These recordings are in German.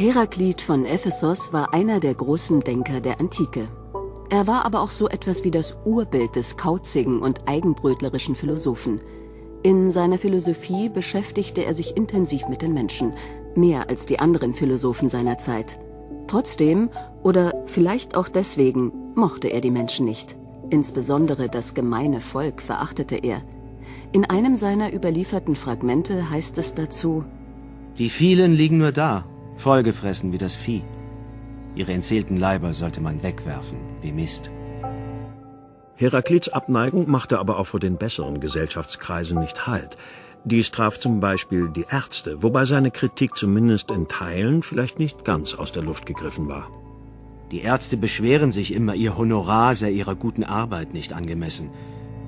Heraklit von Ephesos war einer der großen Denker der Antike. Er war aber auch so etwas wie das Urbild des kauzigen und eigenbrötlerischen Philosophen. In seiner Philosophie beschäftigte er sich intensiv mit den Menschen, mehr als die anderen Philosophen seiner Zeit. Trotzdem, oder vielleicht auch deswegen, mochte er die Menschen nicht. Insbesondere das gemeine Volk verachtete er. In einem seiner überlieferten Fragmente heißt es dazu Die vielen liegen nur da, vollgefressen wie das Vieh. Ihre entseelten Leiber sollte man wegwerfen, wie Mist. Heraklits Abneigung machte aber auch vor den besseren Gesellschaftskreisen nicht Halt. Dies traf zum Beispiel die Ärzte, wobei seine Kritik zumindest in Teilen vielleicht nicht ganz aus der Luft gegriffen war. Die Ärzte beschweren sich immer, ihr Honorar sei ihrer guten Arbeit nicht angemessen.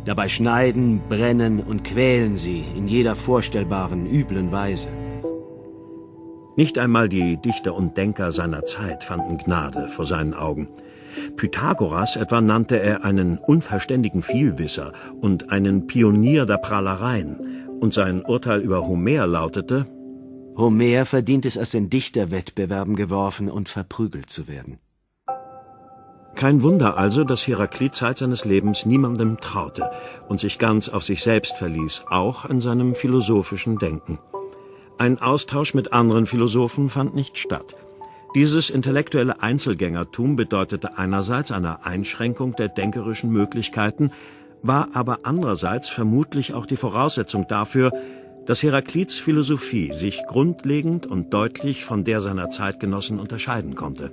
Dabei schneiden, brennen und quälen sie in jeder vorstellbaren üblen Weise. Nicht einmal die Dichter und Denker seiner Zeit fanden Gnade vor seinen Augen. Pythagoras etwa nannte er einen unverständigen Vielwisser und einen Pionier der Prahlereien, und sein Urteil über Homer lautete Homer verdient es aus den Dichterwettbewerben geworfen und verprügelt zu werden. Kein Wunder also, dass Heraklit Zeit seines Lebens niemandem traute und sich ganz auf sich selbst verließ, auch in seinem philosophischen Denken. Ein Austausch mit anderen Philosophen fand nicht statt. Dieses intellektuelle Einzelgängertum bedeutete einerseits eine Einschränkung der denkerischen Möglichkeiten, war aber andererseits vermutlich auch die Voraussetzung dafür, dass Heraklits Philosophie sich grundlegend und deutlich von der seiner Zeitgenossen unterscheiden konnte.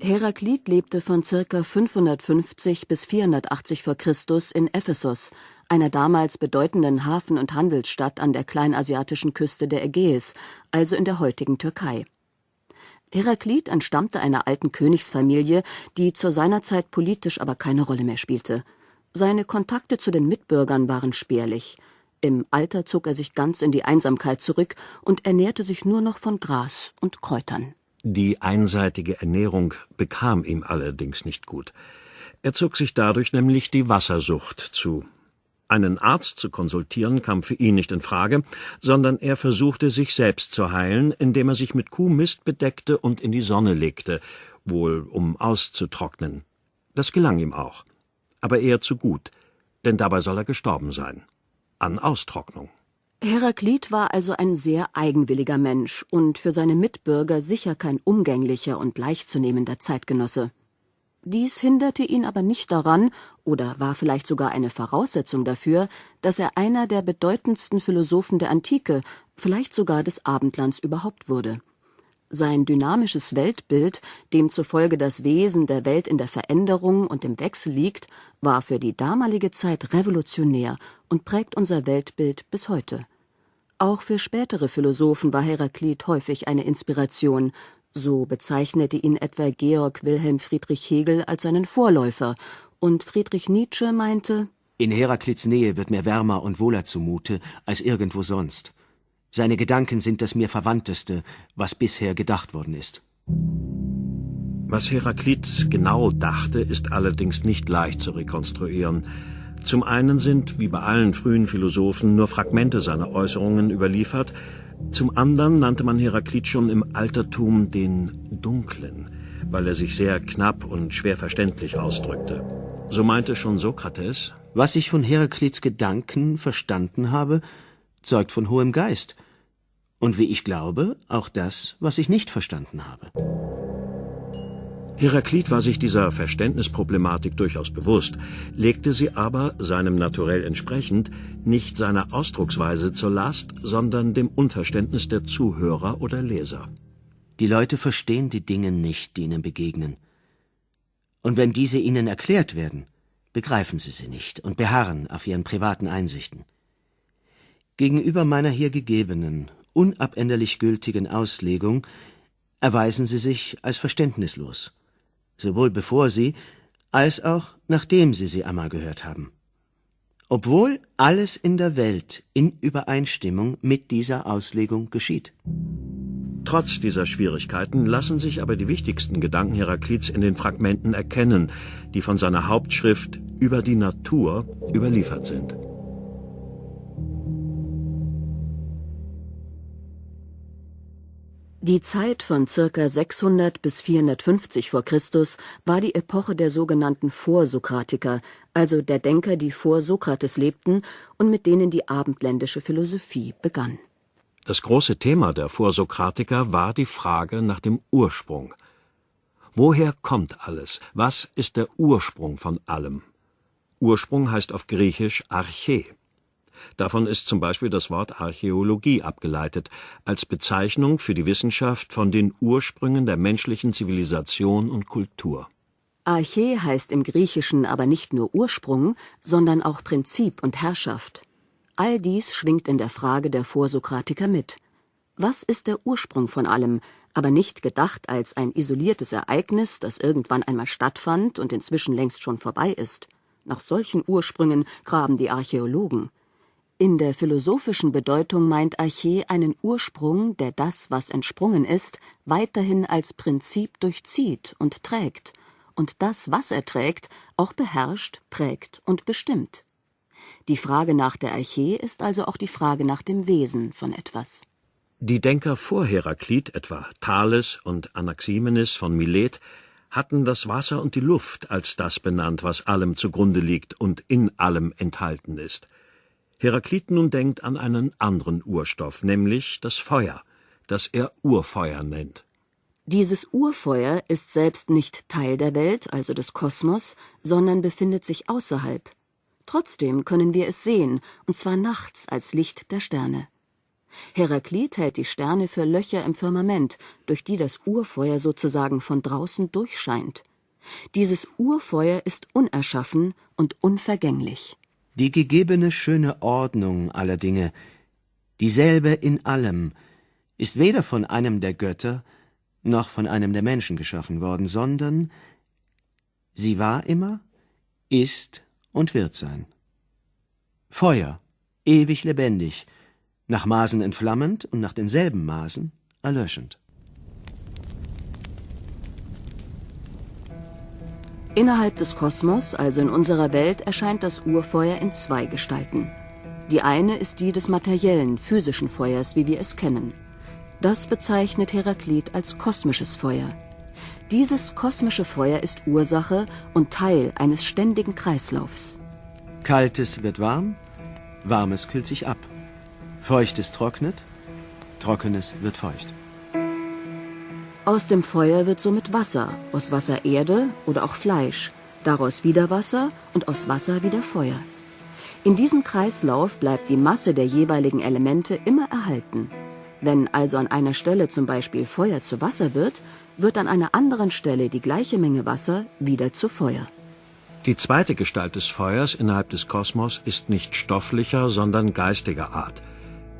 Heraklit lebte von ca. 550 bis 480 v. Chr. in Ephesos, einer damals bedeutenden Hafen- und Handelsstadt an der kleinasiatischen Küste der Ägäis, also in der heutigen Türkei. Heraklit entstammte einer alten Königsfamilie, die zu seiner Zeit politisch aber keine Rolle mehr spielte. Seine Kontakte zu den Mitbürgern waren spärlich. Im Alter zog er sich ganz in die Einsamkeit zurück und ernährte sich nur noch von Gras und Kräutern. Die einseitige Ernährung bekam ihm allerdings nicht gut. Er zog sich dadurch nämlich die Wassersucht zu. Einen Arzt zu konsultieren kam für ihn nicht in Frage, sondern er versuchte sich selbst zu heilen, indem er sich mit Kuhmist bedeckte und in die Sonne legte, wohl um auszutrocknen. Das gelang ihm auch, aber eher zu gut, denn dabei soll er gestorben sein. An Austrocknung. Heraklit war also ein sehr eigenwilliger Mensch und für seine Mitbürger sicher kein umgänglicher und leichtzunehmender Zeitgenosse. Dies hinderte ihn aber nicht daran oder war vielleicht sogar eine Voraussetzung dafür, dass er einer der bedeutendsten Philosophen der Antike, vielleicht sogar des Abendlands überhaupt wurde. Sein dynamisches Weltbild, demzufolge das Wesen der Welt in der Veränderung und im Wechsel liegt, war für die damalige Zeit revolutionär und prägt unser Weltbild bis heute. Auch für spätere Philosophen war Heraklit häufig eine Inspiration, so bezeichnete ihn etwa Georg Wilhelm Friedrich Hegel als seinen Vorläufer, und Friedrich Nietzsche meinte In Heraklits Nähe wird mir wärmer und wohler zumute als irgendwo sonst. Seine Gedanken sind das mir Verwandteste, was bisher gedacht worden ist. Was Heraklit genau dachte, ist allerdings nicht leicht zu rekonstruieren. Zum einen sind, wie bei allen frühen Philosophen, nur Fragmente seiner Äußerungen überliefert, zum anderen nannte man Heraklit schon im Altertum den Dunklen, weil er sich sehr knapp und schwer verständlich ausdrückte. So meinte schon Sokrates, Was ich von Heraklits Gedanken verstanden habe, zeugt von hohem Geist. Und wie ich glaube, auch das, was ich nicht verstanden habe. Heraklit war sich dieser Verständnisproblematik durchaus bewusst, legte sie aber, seinem Naturell entsprechend, nicht seiner Ausdrucksweise zur Last, sondern dem Unverständnis der Zuhörer oder Leser. Die Leute verstehen die Dinge nicht, die ihnen begegnen. Und wenn diese ihnen erklärt werden, begreifen sie sie nicht und beharren auf ihren privaten Einsichten. Gegenüber meiner hier gegebenen, unabänderlich gültigen Auslegung erweisen sie sich als verständnislos sowohl bevor sie als auch nachdem sie sie einmal gehört haben. Obwohl alles in der Welt in Übereinstimmung mit dieser Auslegung geschieht. Trotz dieser Schwierigkeiten lassen sich aber die wichtigsten Gedanken Heraklits in den Fragmenten erkennen, die von seiner Hauptschrift über die Natur überliefert sind. Die Zeit von ca. 600 bis 450 v. Chr. war die Epoche der sogenannten Vorsokratiker, also der Denker, die vor Sokrates lebten und mit denen die abendländische Philosophie begann. Das große Thema der Vorsokratiker war die Frage nach dem Ursprung. Woher kommt alles? Was ist der Ursprung von allem? Ursprung heißt auf Griechisch Arche. Davon ist zum Beispiel das Wort Archäologie abgeleitet, als Bezeichnung für die Wissenschaft von den Ursprüngen der menschlichen Zivilisation und Kultur. Arche heißt im Griechischen aber nicht nur Ursprung, sondern auch Prinzip und Herrschaft. All dies schwingt in der Frage der Vorsokratiker mit. Was ist der Ursprung von allem, aber nicht gedacht als ein isoliertes Ereignis, das irgendwann einmal stattfand und inzwischen längst schon vorbei ist? Nach solchen Ursprüngen graben die Archäologen. In der philosophischen Bedeutung meint Arche einen Ursprung, der das, was entsprungen ist, weiterhin als Prinzip durchzieht und trägt, und das, was er trägt, auch beherrscht, prägt und bestimmt. Die Frage nach der Arche ist also auch die Frage nach dem Wesen von etwas. Die Denker vor Heraklit, etwa Thales und Anaximenes von Milet, hatten das Wasser und die Luft als das benannt, was allem zugrunde liegt und in allem enthalten ist – Heraklit nun denkt an einen anderen Urstoff, nämlich das Feuer, das er Urfeuer nennt. Dieses Urfeuer ist selbst nicht Teil der Welt, also des Kosmos, sondern befindet sich außerhalb. Trotzdem können wir es sehen, und zwar nachts als Licht der Sterne. Heraklit hält die Sterne für Löcher im Firmament, durch die das Urfeuer sozusagen von draußen durchscheint. Dieses Urfeuer ist unerschaffen und unvergänglich die gegebene schöne Ordnung aller Dinge, dieselbe in allem, ist weder von einem der Götter noch von einem der Menschen geschaffen worden, sondern sie war immer, ist und wird sein. Feuer, ewig lebendig, nach Maßen entflammend und nach denselben Maßen erlöschend. Innerhalb des Kosmos, also in unserer Welt, erscheint das Urfeuer in zwei Gestalten. Die eine ist die des materiellen, physischen Feuers, wie wir es kennen. Das bezeichnet Heraklit als kosmisches Feuer. Dieses kosmische Feuer ist Ursache und Teil eines ständigen Kreislaufs. Kaltes wird warm, warmes kühlt sich ab. Feuchtes trocknet, trockenes wird feucht. Aus dem Feuer wird somit Wasser, aus Wasser Erde oder auch Fleisch, daraus wieder Wasser und aus Wasser wieder Feuer. In diesem Kreislauf bleibt die Masse der jeweiligen Elemente immer erhalten. Wenn also an einer Stelle zum Beispiel Feuer zu Wasser wird, wird an einer anderen Stelle die gleiche Menge Wasser wieder zu Feuer. Die zweite Gestalt des Feuers innerhalb des Kosmos ist nicht stofflicher, sondern geistiger Art.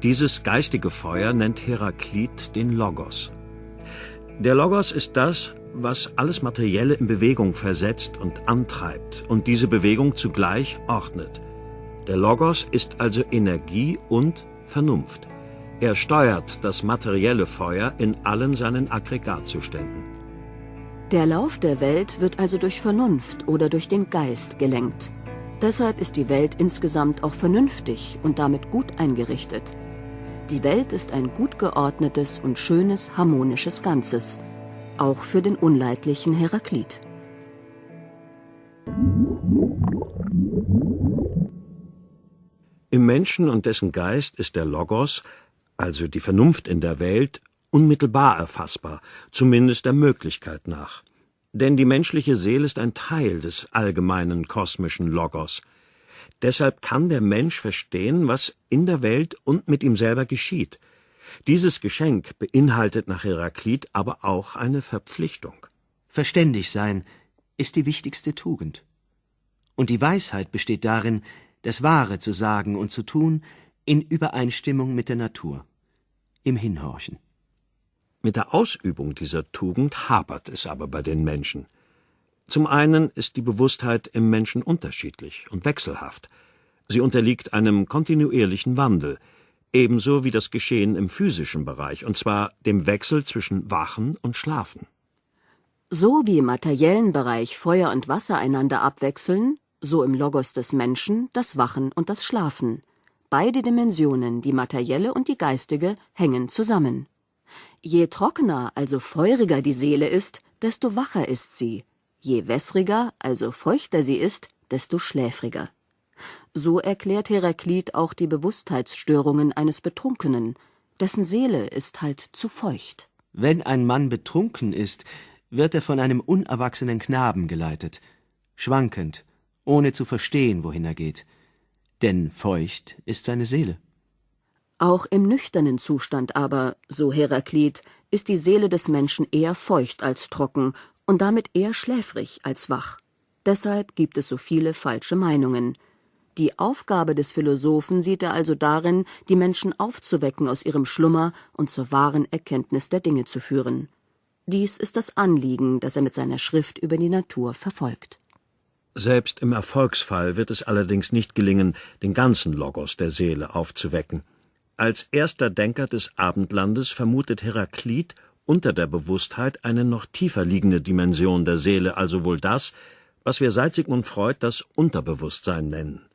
Dieses geistige Feuer nennt Heraklit den Logos. Der Logos ist das, was alles Materielle in Bewegung versetzt und antreibt und diese Bewegung zugleich ordnet. Der Logos ist also Energie und Vernunft. Er steuert das materielle Feuer in allen seinen Aggregatzuständen. Der Lauf der Welt wird also durch Vernunft oder durch den Geist gelenkt. Deshalb ist die Welt insgesamt auch vernünftig und damit gut eingerichtet. Die Welt ist ein gut geordnetes und schönes, harmonisches Ganzes, auch für den unleidlichen Heraklit. Im Menschen und dessen Geist ist der Logos, also die Vernunft in der Welt, unmittelbar erfassbar, zumindest der Möglichkeit nach. Denn die menschliche Seele ist ein Teil des allgemeinen kosmischen Logos, Deshalb kann der Mensch verstehen, was in der Welt und mit ihm selber geschieht. Dieses Geschenk beinhaltet nach Heraklit aber auch eine Verpflichtung. Verständig sein ist die wichtigste Tugend. Und die Weisheit besteht darin, das Wahre zu sagen und zu tun in Übereinstimmung mit der Natur, im Hinhorchen. Mit der Ausübung dieser Tugend hapert es aber bei den Menschen. Zum einen ist die Bewusstheit im Menschen unterschiedlich und wechselhaft. Sie unterliegt einem kontinuierlichen Wandel, ebenso wie das Geschehen im physischen Bereich, und zwar dem Wechsel zwischen Wachen und Schlafen. So wie im materiellen Bereich Feuer und Wasser einander abwechseln, so im Logos des Menschen das Wachen und das Schlafen. Beide Dimensionen, die materielle und die geistige, hängen zusammen. Je trockener, also feuriger die Seele ist, desto wacher ist sie, je wässriger, also feuchter sie ist, desto schläfriger. So erklärt Heraklit auch die Bewusstheitsstörungen eines Betrunkenen, dessen Seele ist halt zu feucht. Wenn ein Mann betrunken ist, wird er von einem unerwachsenen Knaben geleitet, schwankend, ohne zu verstehen, wohin er geht. Denn feucht ist seine Seele. Auch im nüchternen Zustand aber, so Heraklit, ist die Seele des Menschen eher feucht als trocken und damit eher schläfrig als wach. Deshalb gibt es so viele falsche Meinungen. Die Aufgabe des Philosophen sieht er also darin, die Menschen aufzuwecken aus ihrem Schlummer und zur wahren Erkenntnis der Dinge zu führen. Dies ist das Anliegen, das er mit seiner Schrift über die Natur verfolgt. Selbst im Erfolgsfall wird es allerdings nicht gelingen, den ganzen Logos der Seele aufzuwecken. Als erster Denker des Abendlandes vermutet Heraklit unter der Bewusstheit eine noch tiefer liegende Dimension der Seele, also wohl das, was wir seit Sigmund Freud das Unterbewusstsein nennen.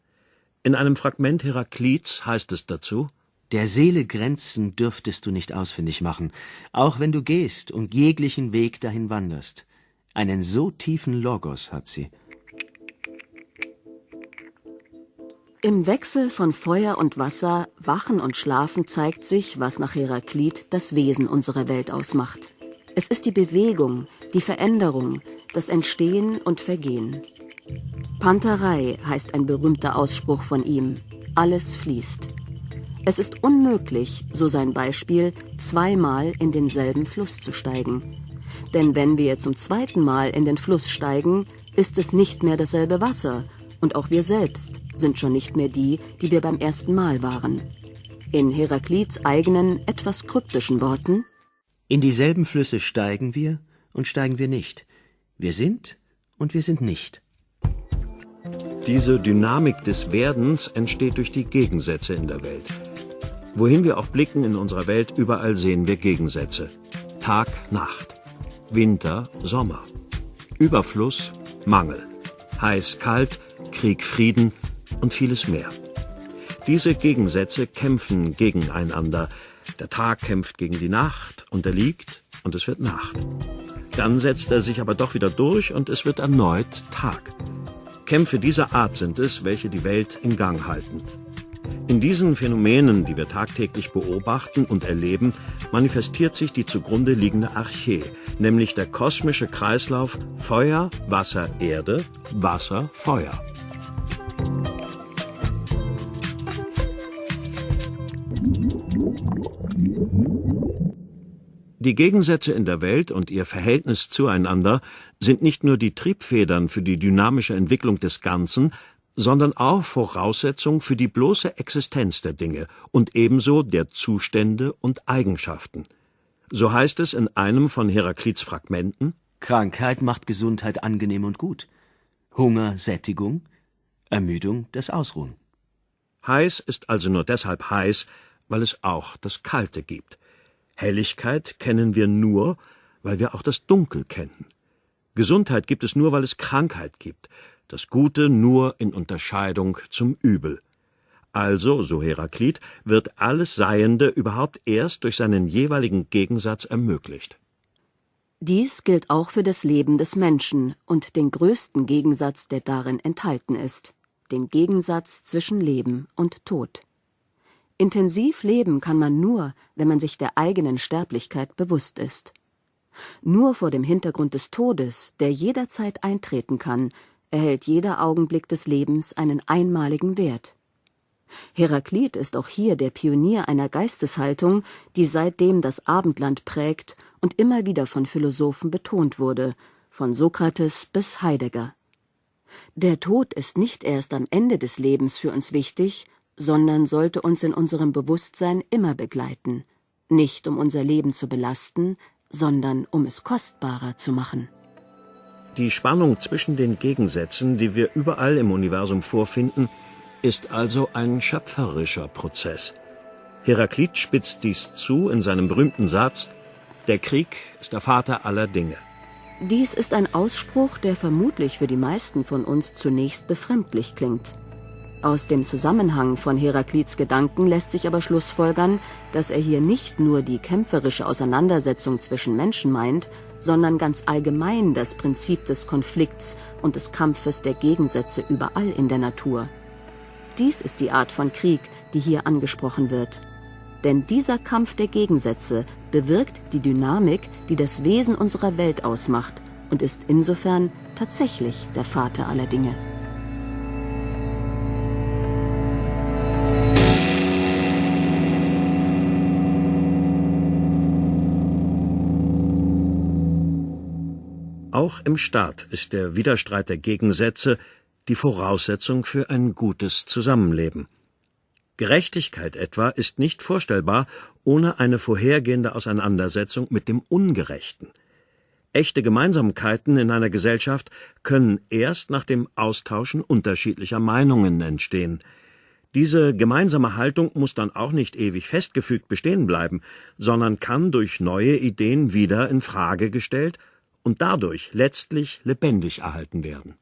In einem Fragment Heraklits heißt es dazu Der Seele Grenzen dürftest du nicht ausfindig machen, auch wenn du gehst und jeglichen Weg dahin wanderst. Einen so tiefen Logos hat sie. Im Wechsel von Feuer und Wasser, Wachen und Schlafen zeigt sich, was nach Heraklit das Wesen unserer Welt ausmacht. Es ist die Bewegung, die Veränderung, das Entstehen und Vergehen. Panterei heißt ein berühmter Ausspruch von ihm. Alles fließt. Es ist unmöglich, so sein Beispiel, zweimal in denselben Fluss zu steigen. Denn wenn wir zum zweiten Mal in den Fluss steigen, ist es nicht mehr dasselbe Wasser, und auch wir selbst sind schon nicht mehr die, die wir beim ersten Mal waren. In Heraklits eigenen, etwas kryptischen Worten In dieselben Flüsse steigen wir und steigen wir nicht. Wir sind und wir sind nicht. Diese Dynamik des Werdens entsteht durch die Gegensätze in der Welt. Wohin wir auch blicken in unserer Welt, überall sehen wir Gegensätze. Tag, Nacht. Winter, Sommer. Überfluss, Mangel. Heiß, kalt, Krieg, Frieden und vieles mehr. Diese Gegensätze kämpfen gegeneinander. Der Tag kämpft gegen die Nacht, unterliegt und es wird Nacht. Dann setzt er sich aber doch wieder durch und es wird erneut Tag. Kämpfe dieser Art sind es, welche die Welt in Gang halten. In diesen Phänomenen, die wir tagtäglich beobachten und erleben, manifestiert sich die zugrunde liegende Archä, nämlich der kosmische Kreislauf Feuer, Wasser, Erde, Wasser, Feuer. Die Gegensätze in der Welt und ihr Verhältnis zueinander sind nicht nur die Triebfedern für die dynamische Entwicklung des Ganzen, sondern auch Voraussetzung für die bloße Existenz der Dinge und ebenso der Zustände und Eigenschaften. So heißt es in einem von Heraklits Fragmenten Krankheit macht Gesundheit angenehm und gut. Hunger Sättigung, Ermüdung das Ausruhen. Heiß ist also nur deshalb heiß, weil es auch das Kalte gibt. Helligkeit kennen wir nur, weil wir auch das Dunkel kennen. Gesundheit gibt es nur, weil es Krankheit gibt, das Gute nur in Unterscheidung zum Übel. Also, so Heraklit, wird alles Seiende überhaupt erst durch seinen jeweiligen Gegensatz ermöglicht. Dies gilt auch für das Leben des Menschen und den größten Gegensatz, der darin enthalten ist, den Gegensatz zwischen Leben und Tod. Intensiv leben kann man nur, wenn man sich der eigenen Sterblichkeit bewusst ist. Nur vor dem Hintergrund des Todes, der jederzeit eintreten kann, erhält jeder Augenblick des Lebens einen einmaligen Wert. Heraklit ist auch hier der Pionier einer Geisteshaltung, die seitdem das Abendland prägt und immer wieder von Philosophen betont wurde, von Sokrates bis Heidegger. Der Tod ist nicht erst am Ende des Lebens für uns wichtig, sondern sollte uns in unserem Bewusstsein immer begleiten, nicht um unser Leben zu belasten, sondern um es kostbarer zu machen. Die Spannung zwischen den Gegensätzen, die wir überall im Universum vorfinden, ist also ein schöpferischer Prozess. Heraklit spitzt dies zu in seinem berühmten Satz Der Krieg ist der Vater aller Dinge. Dies ist ein Ausspruch, der vermutlich für die meisten von uns zunächst befremdlich klingt. Aus dem Zusammenhang von Heraklits Gedanken lässt sich aber schlussfolgern, dass er hier nicht nur die kämpferische Auseinandersetzung zwischen Menschen meint, sondern ganz allgemein das Prinzip des Konflikts und des Kampfes der Gegensätze überall in der Natur. Dies ist die Art von Krieg, die hier angesprochen wird. Denn dieser Kampf der Gegensätze bewirkt die Dynamik, die das Wesen unserer Welt ausmacht und ist insofern tatsächlich der Vater aller Dinge. Auch im Staat ist der Widerstreit der Gegensätze die Voraussetzung für ein gutes Zusammenleben. Gerechtigkeit etwa ist nicht vorstellbar ohne eine vorhergehende Auseinandersetzung mit dem Ungerechten. Echte Gemeinsamkeiten in einer Gesellschaft können erst nach dem Austauschen unterschiedlicher Meinungen entstehen. Diese gemeinsame Haltung muss dann auch nicht ewig festgefügt bestehen bleiben, sondern kann durch neue Ideen wieder in Frage gestellt und dadurch letztlich lebendig erhalten werden.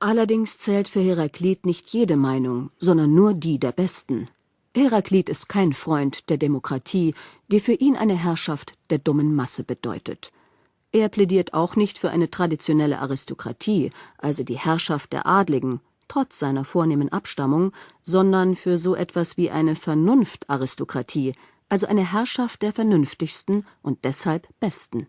Allerdings zählt für Heraklit nicht jede Meinung, sondern nur die der Besten. Heraklit ist kein Freund der Demokratie, die für ihn eine Herrschaft der dummen Masse bedeutet. Er plädiert auch nicht für eine traditionelle Aristokratie, also die Herrschaft der Adligen, trotz seiner vornehmen Abstammung, sondern für so etwas wie eine Vernunftaristokratie, also eine Herrschaft der Vernünftigsten und deshalb Besten.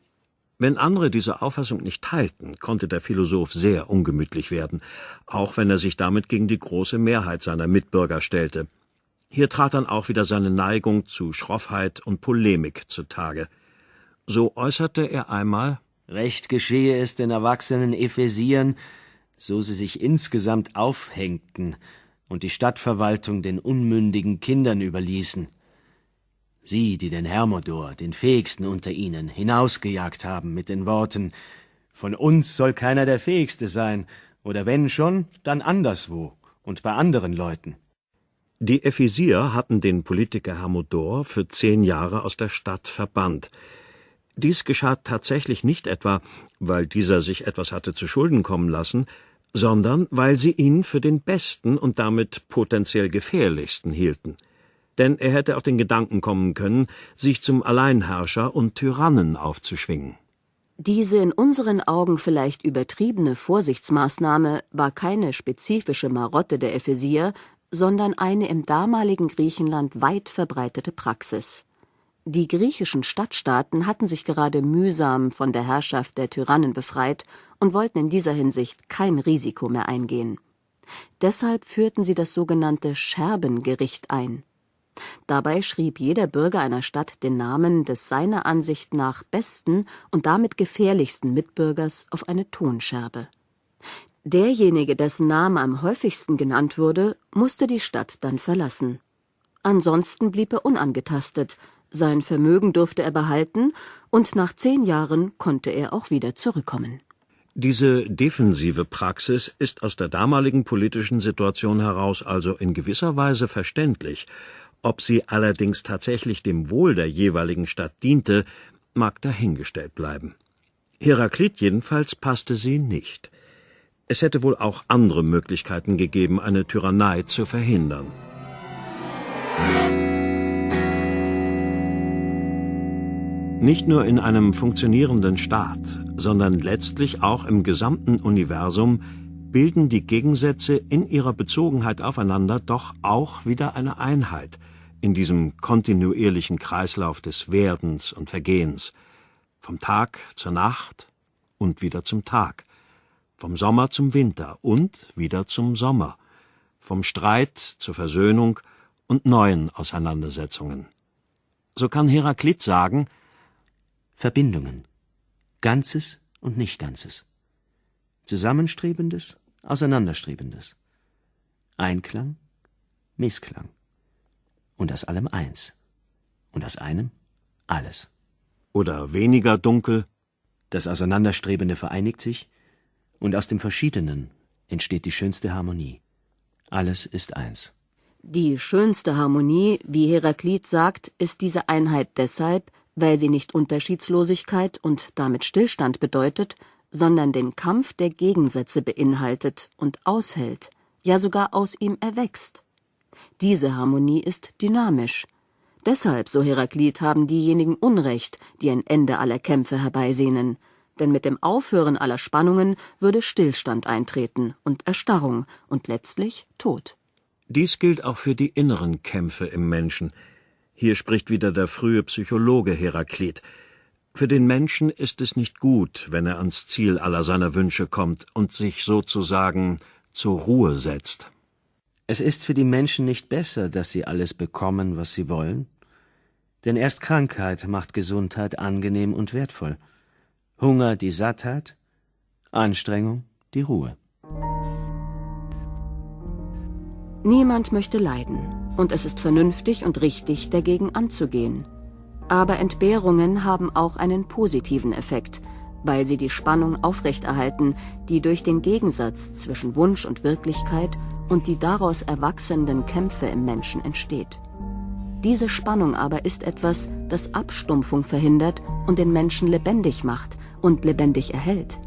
Wenn andere diese Auffassung nicht teilten, konnte der Philosoph sehr ungemütlich werden, auch wenn er sich damit gegen die große Mehrheit seiner Mitbürger stellte. Hier trat dann auch wieder seine Neigung zu Schroffheit und Polemik zutage. So äußerte er einmal Recht geschehe es den erwachsenen Ephesiern, so sie sich insgesamt aufhängten und die Stadtverwaltung den unmündigen Kindern überließen. Sie, die den Hermodor, den fähigsten unter ihnen, hinausgejagt haben mit den Worten Von uns soll keiner der Fähigste sein, oder wenn schon, dann anderswo und bei anderen Leuten. Die Ephesier hatten den Politiker Hermodor für zehn Jahre aus der Stadt verbannt. Dies geschah tatsächlich nicht etwa, weil dieser sich etwas hatte zu Schulden kommen lassen, sondern weil sie ihn für den besten und damit potenziell gefährlichsten hielten denn er hätte auf den Gedanken kommen können, sich zum Alleinherrscher und Tyrannen aufzuschwingen. Diese in unseren Augen vielleicht übertriebene Vorsichtsmaßnahme war keine spezifische Marotte der Ephesier, sondern eine im damaligen Griechenland weit verbreitete Praxis. Die griechischen Stadtstaaten hatten sich gerade mühsam von der Herrschaft der Tyrannen befreit und wollten in dieser Hinsicht kein Risiko mehr eingehen. Deshalb führten sie das sogenannte Scherbengericht ein. Dabei schrieb jeder Bürger einer Stadt den Namen des seiner Ansicht nach besten und damit gefährlichsten Mitbürgers auf eine Tonscherbe. Derjenige, dessen Name am häufigsten genannt wurde, musste die Stadt dann verlassen. Ansonsten blieb er unangetastet, sein Vermögen durfte er behalten, und nach zehn Jahren konnte er auch wieder zurückkommen. Diese defensive Praxis ist aus der damaligen politischen Situation heraus also in gewisser Weise verständlich, ob sie allerdings tatsächlich dem Wohl der jeweiligen Stadt diente, mag dahingestellt bleiben. Heraklit jedenfalls passte sie nicht. Es hätte wohl auch andere Möglichkeiten gegeben, eine Tyrannei zu verhindern. Nicht nur in einem funktionierenden Staat, sondern letztlich auch im gesamten Universum bilden die Gegensätze in ihrer Bezogenheit aufeinander doch auch wieder eine Einheit, in diesem kontinuierlichen Kreislauf des Werdens und Vergehens, vom Tag zur Nacht und wieder zum Tag, vom Sommer zum Winter und wieder zum Sommer, vom Streit zur Versöhnung und neuen Auseinandersetzungen. So kann Heraklit sagen Verbindungen, Ganzes und Nicht-Ganzes, Zusammenstrebendes, Auseinanderstrebendes, Einklang, Missklang und aus allem eins. Und aus einem alles. Oder weniger dunkel. Das Auseinanderstrebende vereinigt sich, und aus dem Verschiedenen entsteht die schönste Harmonie. Alles ist eins. Die schönste Harmonie, wie Heraklit sagt, ist diese Einheit deshalb, weil sie nicht Unterschiedslosigkeit und damit Stillstand bedeutet, sondern den Kampf der Gegensätze beinhaltet und aushält, ja sogar aus ihm erwächst. Diese Harmonie ist dynamisch. Deshalb, so Heraklit, haben diejenigen Unrecht, die ein Ende aller Kämpfe herbeisehnen, denn mit dem Aufhören aller Spannungen würde Stillstand eintreten und Erstarrung und letztlich Tod. Dies gilt auch für die inneren Kämpfe im Menschen. Hier spricht wieder der frühe Psychologe Heraklit. Für den Menschen ist es nicht gut, wenn er ans Ziel aller seiner Wünsche kommt und sich sozusagen zur Ruhe setzt. Es ist für die Menschen nicht besser, dass sie alles bekommen, was sie wollen. Denn erst Krankheit macht Gesundheit angenehm und wertvoll. Hunger die Sattheit, Anstrengung die Ruhe. Niemand möchte leiden, und es ist vernünftig und richtig, dagegen anzugehen. Aber Entbehrungen haben auch einen positiven Effekt, weil sie die Spannung aufrechterhalten, die durch den Gegensatz zwischen Wunsch und Wirklichkeit und die daraus erwachsenden Kämpfe im Menschen entsteht. Diese Spannung aber ist etwas, das Abstumpfung verhindert und den Menschen lebendig macht und lebendig erhält.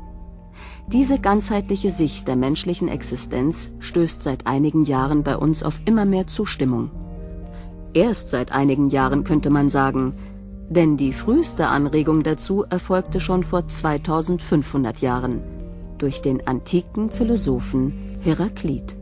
Diese ganzheitliche Sicht der menschlichen Existenz stößt seit einigen Jahren bei uns auf immer mehr Zustimmung. Erst seit einigen Jahren könnte man sagen, denn die früheste Anregung dazu erfolgte schon vor 2500 Jahren durch den antiken Philosophen Heraklit.